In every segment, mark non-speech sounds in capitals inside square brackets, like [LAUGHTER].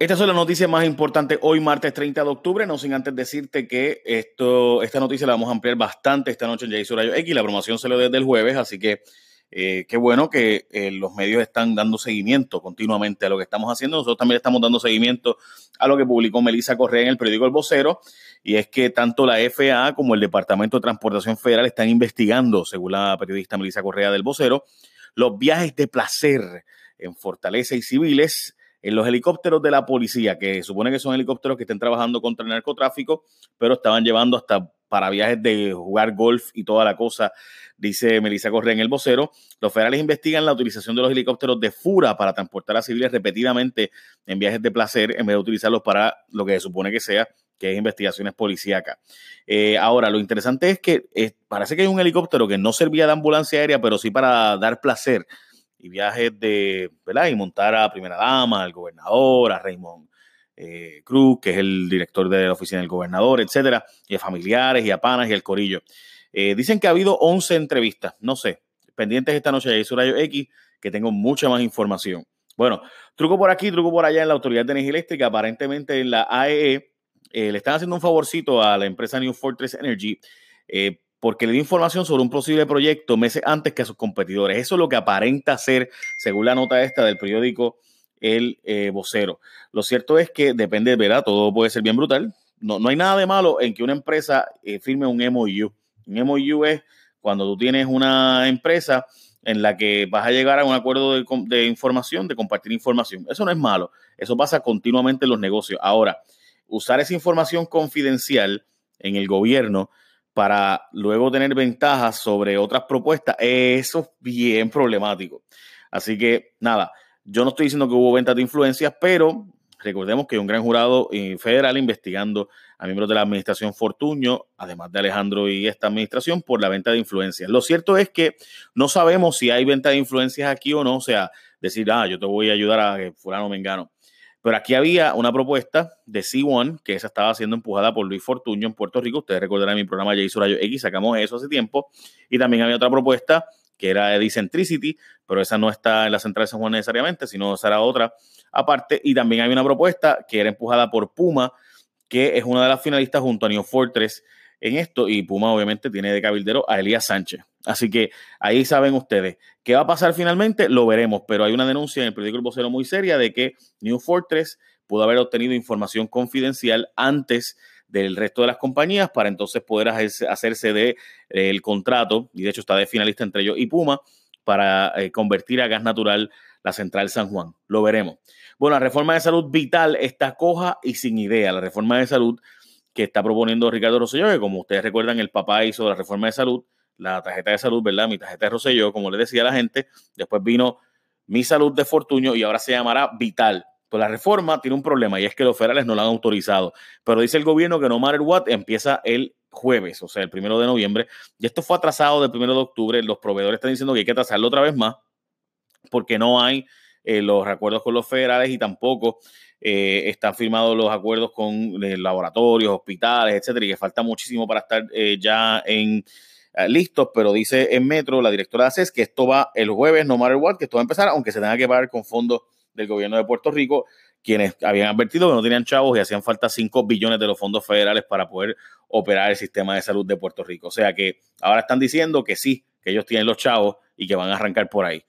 Estas son las noticias más importantes hoy, martes 30 de octubre. No sin antes decirte que esto, esta noticia la vamos a ampliar bastante esta noche en Jay Rayo X. La promoción se lo desde el jueves, así que eh, qué bueno que eh, los medios están dando seguimiento continuamente a lo que estamos haciendo. Nosotros también estamos dando seguimiento a lo que publicó Melissa Correa en el periódico El Vocero, y es que tanto la FAA como el Departamento de Transportación Federal están investigando, según la periodista Melissa Correa del Vocero, los viajes de placer en Fortaleza y civiles en los helicópteros de la policía, que supone que son helicópteros que estén trabajando contra el narcotráfico, pero estaban llevando hasta para viajes de jugar golf y toda la cosa, dice Melissa Correa en el vocero. Los federales investigan la utilización de los helicópteros de FURA para transportar a civiles repetidamente en viajes de placer en vez de utilizarlos para lo que se supone que sea, que es investigaciones policíacas. Eh, ahora, lo interesante es que parece que hay un helicóptero que no servía de ambulancia aérea, pero sí para dar placer y viajes de, ¿verdad? Y montar a primera dama, al gobernador, a Raymond eh, Cruz, que es el director de la oficina del gobernador, etcétera, y a familiares y a panas y al corillo. Eh, dicen que ha habido 11 entrevistas, no sé, pendientes esta noche de Rayo X, que tengo mucha más información. Bueno, truco por aquí, truco por allá en la Autoridad de Energía Eléctrica, aparentemente en la AEE, eh, le están haciendo un favorcito a la empresa New Fortress Energy porque le dio información sobre un posible proyecto meses antes que a sus competidores. Eso es lo que aparenta ser, según la nota esta del periódico El eh, Vocero. Lo cierto es que depende, ¿verdad? Todo puede ser bien brutal. No, no hay nada de malo en que una empresa eh, firme un MOU. Un MOU es cuando tú tienes una empresa en la que vas a llegar a un acuerdo de, de información, de compartir información. Eso no es malo. Eso pasa continuamente en los negocios. Ahora, usar esa información confidencial en el gobierno para luego tener ventajas sobre otras propuestas, eso es bien problemático. Así que nada, yo no estoy diciendo que hubo ventas de influencias, pero recordemos que hay un gran jurado eh, federal investigando a miembros de la administración Fortuño, además de Alejandro y esta administración, por la venta de influencias. Lo cierto es que no sabemos si hay venta de influencias aquí o no, o sea, decir, ah, yo te voy a ayudar a que fulano mengano. Pero aquí había una propuesta de C1, que esa estaba siendo empujada por Luis Fortuño en Puerto Rico. Ustedes recordarán mi programa Jason Rayo X, sacamos eso hace tiempo. Y también había otra propuesta que era de Decentricity, pero esa no está en la central de San Juan necesariamente, sino será otra aparte. Y también hay una propuesta que era empujada por Puma, que es una de las finalistas junto a New Fortress en esto. Y Puma obviamente tiene de cabildero a Elías Sánchez. Así que ahí saben ustedes. ¿Qué va a pasar finalmente? Lo veremos, pero hay una denuncia en el periódico El Vocero muy seria de que New Fortress pudo haber obtenido información confidencial antes del resto de las compañías para entonces poder hacerse de eh, el contrato, y de hecho está de finalista entre ellos y Puma, para eh, convertir a gas natural la central San Juan. Lo veremos. Bueno, la reforma de salud vital está coja y sin idea. La reforma de salud que está proponiendo Ricardo Rosselló, que como ustedes recuerdan, el papá hizo la reforma de salud, la tarjeta de salud, ¿verdad? Mi tarjeta de Rosselló, como le decía a la gente. Después vino mi salud de Fortuño y ahora se llamará Vital. Pues la reforma tiene un problema y es que los federales no la han autorizado. Pero dice el gobierno que no matter what empieza el jueves, o sea, el primero de noviembre. Y esto fue atrasado del primero de octubre. Los proveedores están diciendo que hay que atrasarlo otra vez más porque no hay eh, los acuerdos con los federales y tampoco eh, están firmados los acuerdos con eh, laboratorios, hospitales, etcétera, y que falta muchísimo para estar ya en listos, pero dice en Metro la directora de ACES que esto va el jueves, no matter what, que esto va a empezar, aunque se tenga que pagar con fondos del gobierno de Puerto Rico, quienes habían advertido que no tenían chavos y hacían falta 5 billones de los fondos federales para poder operar el sistema de salud de Puerto Rico. O sea que ahora están diciendo que sí, que ellos tienen los chavos y que van a arrancar por ahí.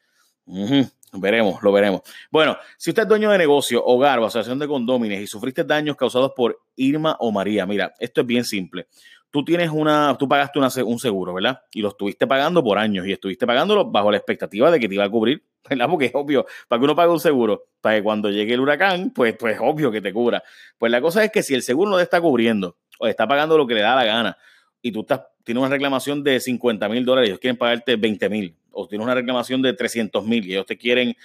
Veremos, lo veremos. Bueno, si usted es dueño de negocio, hogar o asociación de condóminos y sufriste daños causados por Irma o María, mira, esto es bien simple tú tienes una, tú pagaste un seguro, ¿verdad? Y lo estuviste pagando por años y estuviste pagándolo bajo la expectativa de que te iba a cubrir, [LAUGHS] ¿verdad? Porque es obvio, para que uno pague un seguro, para que cuando llegue el huracán, pues, pues es obvio que te cubra. Pues la cosa es que si el seguro no te está cubriendo o está pagando lo que le da la gana y tú estás, tienes una reclamación de 50 mil dólares ellos quieren pagarte 20 mil, o tienes una reclamación de 300 mil y ellos te quieren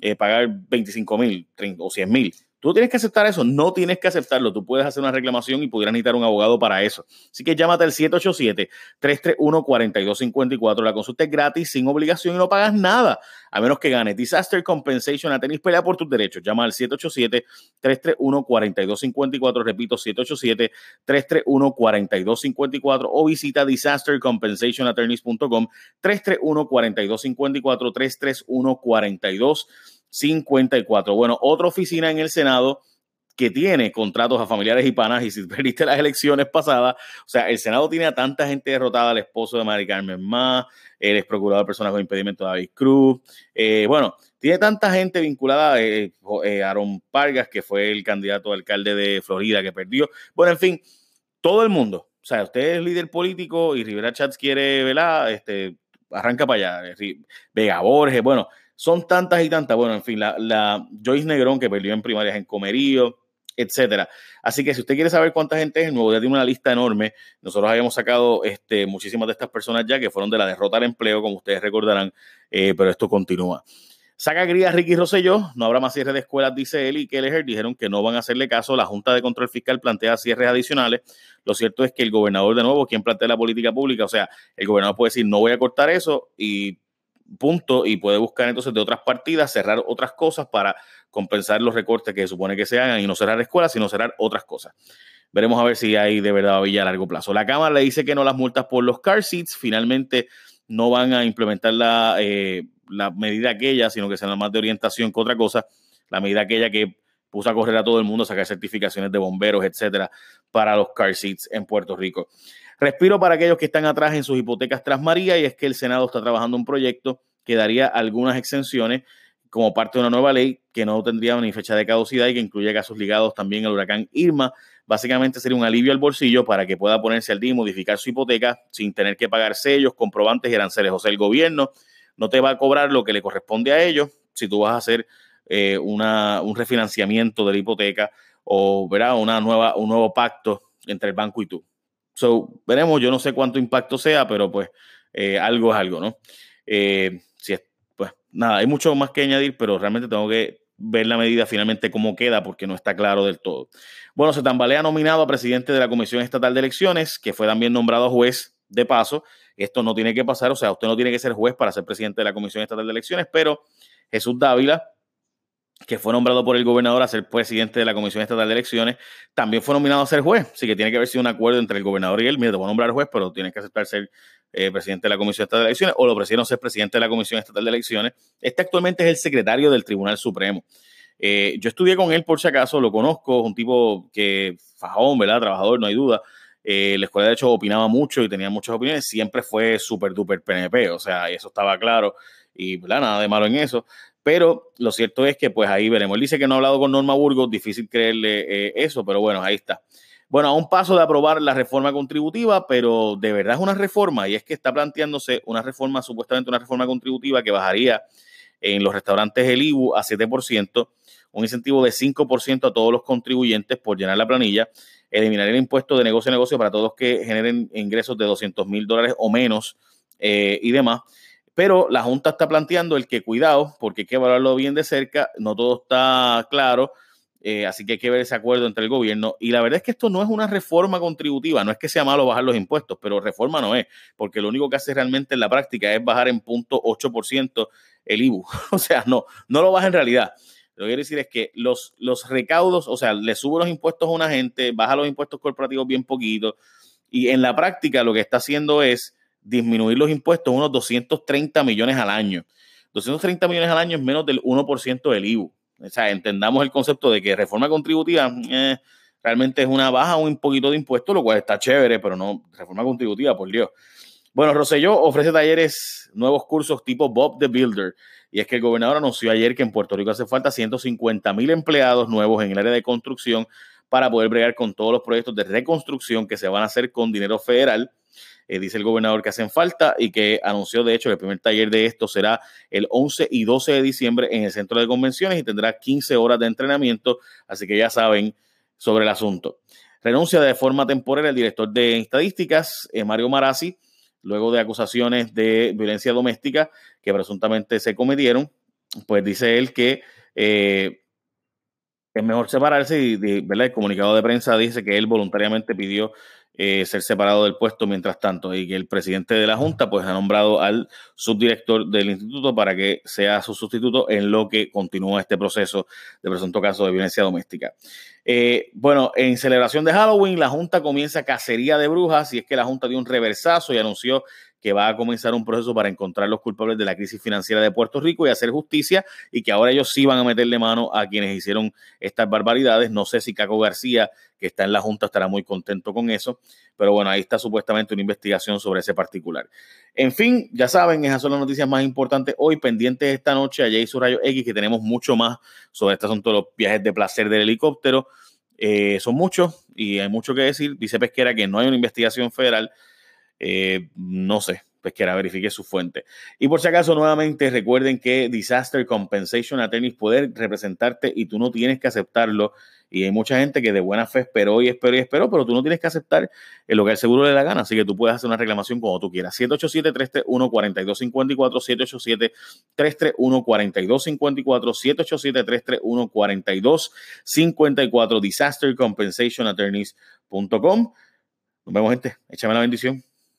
eh, pagar 25 mil o 100 mil, Tú tienes que aceptar eso, no tienes que aceptarlo. Tú puedes hacer una reclamación y pudieras necesitar un abogado para eso. Así que llámate al 787-331-4254. La consulta es gratis, sin obligación y no pagas nada, a menos que gane Disaster Compensation a tenis pelea por tus derechos. Llama al 787-331-4254. Repito, 787-331-4254 o visita disastercompensationattorneys.com 331-4254, 331 4254 54. Bueno, otra oficina en el Senado que tiene contratos a familiares y panas y si perdiste las elecciones pasadas, o sea, el Senado tiene a tanta gente derrotada, el esposo de Mari Carmen Más, el ex procurador de personas con impedimento David Cruz, eh, bueno, tiene tanta gente vinculada, eh, eh, Aaron Pargas, que fue el candidato alcalde de Florida que perdió, bueno, en fin, todo el mundo, o sea, usted es líder político y Rivera Chats quiere, ¿verdad? Este, arranca para allá, Vega Borges, bueno, son tantas y tantas, bueno, en fin, la, la Joyce Negrón que perdió en primarias en Comerío, etcétera. Así que si usted quiere saber cuánta gente es, el nuevo día tiene una lista enorme. Nosotros habíamos sacado este, muchísimas de estas personas ya que fueron de la derrota al empleo, como ustedes recordarán, eh, pero esto continúa. Saca gría Ricky Rosselló, no habrá más cierre de escuelas, dice él y Kelleher dijeron que no van a hacerle caso. La Junta de Control Fiscal plantea cierres adicionales. Lo cierto es que el gobernador, de nuevo, quien plantea la política pública, o sea, el gobernador puede decir no voy a cortar eso y punto, y puede buscar entonces de otras partidas, cerrar otras cosas para compensar los recortes que se supone que se hagan y no cerrar escuelas, sino cerrar otras cosas. Veremos a ver si hay de verdad villa a largo plazo. La Cámara le dice que no las multas por los car seats, finalmente no van a implementar la, eh, la medida aquella, sino que será más de orientación que otra cosa, la medida aquella que puso a correr a todo el mundo a sacar certificaciones de bomberos, etcétera, para los car seats en Puerto Rico. Respiro para aquellos que están atrás en sus hipotecas tras María y es que el Senado está trabajando un proyecto que daría algunas exenciones como parte de una nueva ley que no tendría ni fecha de caducidad y que incluye casos ligados también al huracán Irma. Básicamente sería un alivio al bolsillo para que pueda ponerse al día y modificar su hipoteca sin tener que pagar sellos, comprobantes y aranceles. O sea, el gobierno no te va a cobrar lo que le corresponde a ellos si tú vas a hacer eh, una, un refinanciamiento de la hipoteca o ¿verdad? Una nueva, un nuevo pacto entre el banco y tú. So, veremos, yo no sé cuánto impacto sea, pero pues eh, algo es algo, ¿no? Eh, si es, pues nada, hay mucho más que añadir, pero realmente tengo que ver la medida finalmente cómo queda porque no está claro del todo. Bueno, se tambalea nominado a presidente de la Comisión Estatal de Elecciones, que fue también nombrado juez de paso. Esto no tiene que pasar, o sea, usted no tiene que ser juez para ser presidente de la Comisión Estatal de Elecciones, pero Jesús Dávila, que fue nombrado por el gobernador a ser presidente de la Comisión Estatal de Elecciones, también fue nominado a ser juez. Así que tiene que haber sido un acuerdo entre el gobernador y él. Mira, te voy a nombrar juez, pero tienes que aceptar ser eh, presidente de la Comisión Estatal de Elecciones o lo ofrecieron ser presidente de la Comisión Estatal de Elecciones. Este actualmente es el secretario del Tribunal Supremo. Eh, yo estudié con él por si acaso, lo conozco, es un tipo que fajón, ¿verdad? Trabajador, no hay duda. Eh, la escuela de hecho opinaba mucho y tenía muchas opiniones, siempre fue súper duper PNP, o sea, eso estaba claro y ¿verdad? nada de malo en eso. Pero lo cierto es que pues ahí veremos. Él dice que no ha hablado con Norma Burgos, difícil creerle eso, pero bueno, ahí está. Bueno, a un paso de aprobar la reforma contributiva, pero de verdad es una reforma y es que está planteándose una reforma, supuestamente una reforma contributiva que bajaría en los restaurantes el IBU a 7%, un incentivo de 5% a todos los contribuyentes por llenar la planilla, eliminar el impuesto de negocio a negocio para todos que generen ingresos de 200 mil dólares o menos eh, y demás. Pero la Junta está planteando el que cuidado, porque hay que evaluarlo bien de cerca, no todo está claro eh, así que hay que ver ese acuerdo entre el gobierno. Y la verdad es que esto no es una reforma contributiva, no es que sea malo bajar los impuestos, pero reforma no es, porque lo único que hace realmente en la práctica es bajar en punto 8% el IBU. [LAUGHS] o sea, no, no lo baja en realidad. Lo que quiero decir es que los, los recaudos, o sea, le sube los impuestos a una gente, baja los impuestos corporativos bien poquito, y en la práctica lo que está haciendo es disminuir los impuestos unos 230 millones al año. 230 millones al año es menos del 1% del IBU. O sea, entendamos el concepto de que reforma contributiva eh, realmente es una baja un poquito de impuestos, lo cual está chévere, pero no reforma contributiva, por Dios. Bueno, Roselló ofrece talleres, nuevos cursos tipo Bob the Builder. Y es que el gobernador anunció ayer que en Puerto Rico hace falta 150 mil empleados nuevos en el área de construcción para poder bregar con todos los proyectos de reconstrucción que se van a hacer con dinero federal. Eh, dice el gobernador que hacen falta y que anunció de hecho que el primer taller de esto será el 11 y 12 de diciembre en el centro de convenciones y tendrá 15 horas de entrenamiento, así que ya saben sobre el asunto. Renuncia de forma temporal el director de estadísticas, eh, Mario Marazzi, luego de acusaciones de violencia doméstica que presuntamente se cometieron, pues dice él que eh, es mejor separarse y, ¿verdad? el comunicado de prensa dice que él voluntariamente pidió eh, ser separado del puesto mientras tanto y que el presidente de la Junta pues ha nombrado al subdirector del instituto para que sea su sustituto en lo que continúa este proceso de presunto caso de violencia doméstica. Eh, bueno, en celebración de Halloween, la Junta comienza cacería de brujas y es que la Junta dio un reversazo y anunció que va a comenzar un proceso para encontrar los culpables de la crisis financiera de Puerto Rico y hacer justicia y que ahora ellos sí van a meterle mano a quienes hicieron estas barbaridades. No sé si Caco García, que está en la Junta, estará muy contento con eso, pero bueno, ahí está supuestamente una investigación sobre ese particular. En fin, ya saben, esas son las noticias más importantes hoy, pendientes esta noche a Jay Rayo X, que tenemos mucho más sobre este asunto de los viajes de placer del helicóptero. Eh, son muchos y hay mucho que decir. Dice Pesquera que no hay una investigación federal. Eh, no sé, Pesquera, verifique su fuente. Y por si acaso, nuevamente recuerden que Disaster Compensation Attorneys puede representarte y tú no tienes que aceptarlo y hay mucha gente que de buena fe esperó y esperó y esperó, pero tú no tienes que aceptar lo que el seguro le da gana. Así que tú puedes hacer una reclamación como tú quieras. 787-331-4254, 787-331-4254, 787-331-4254, disastercompensationattorneys.com. Nos vemos, gente. Échame la bendición.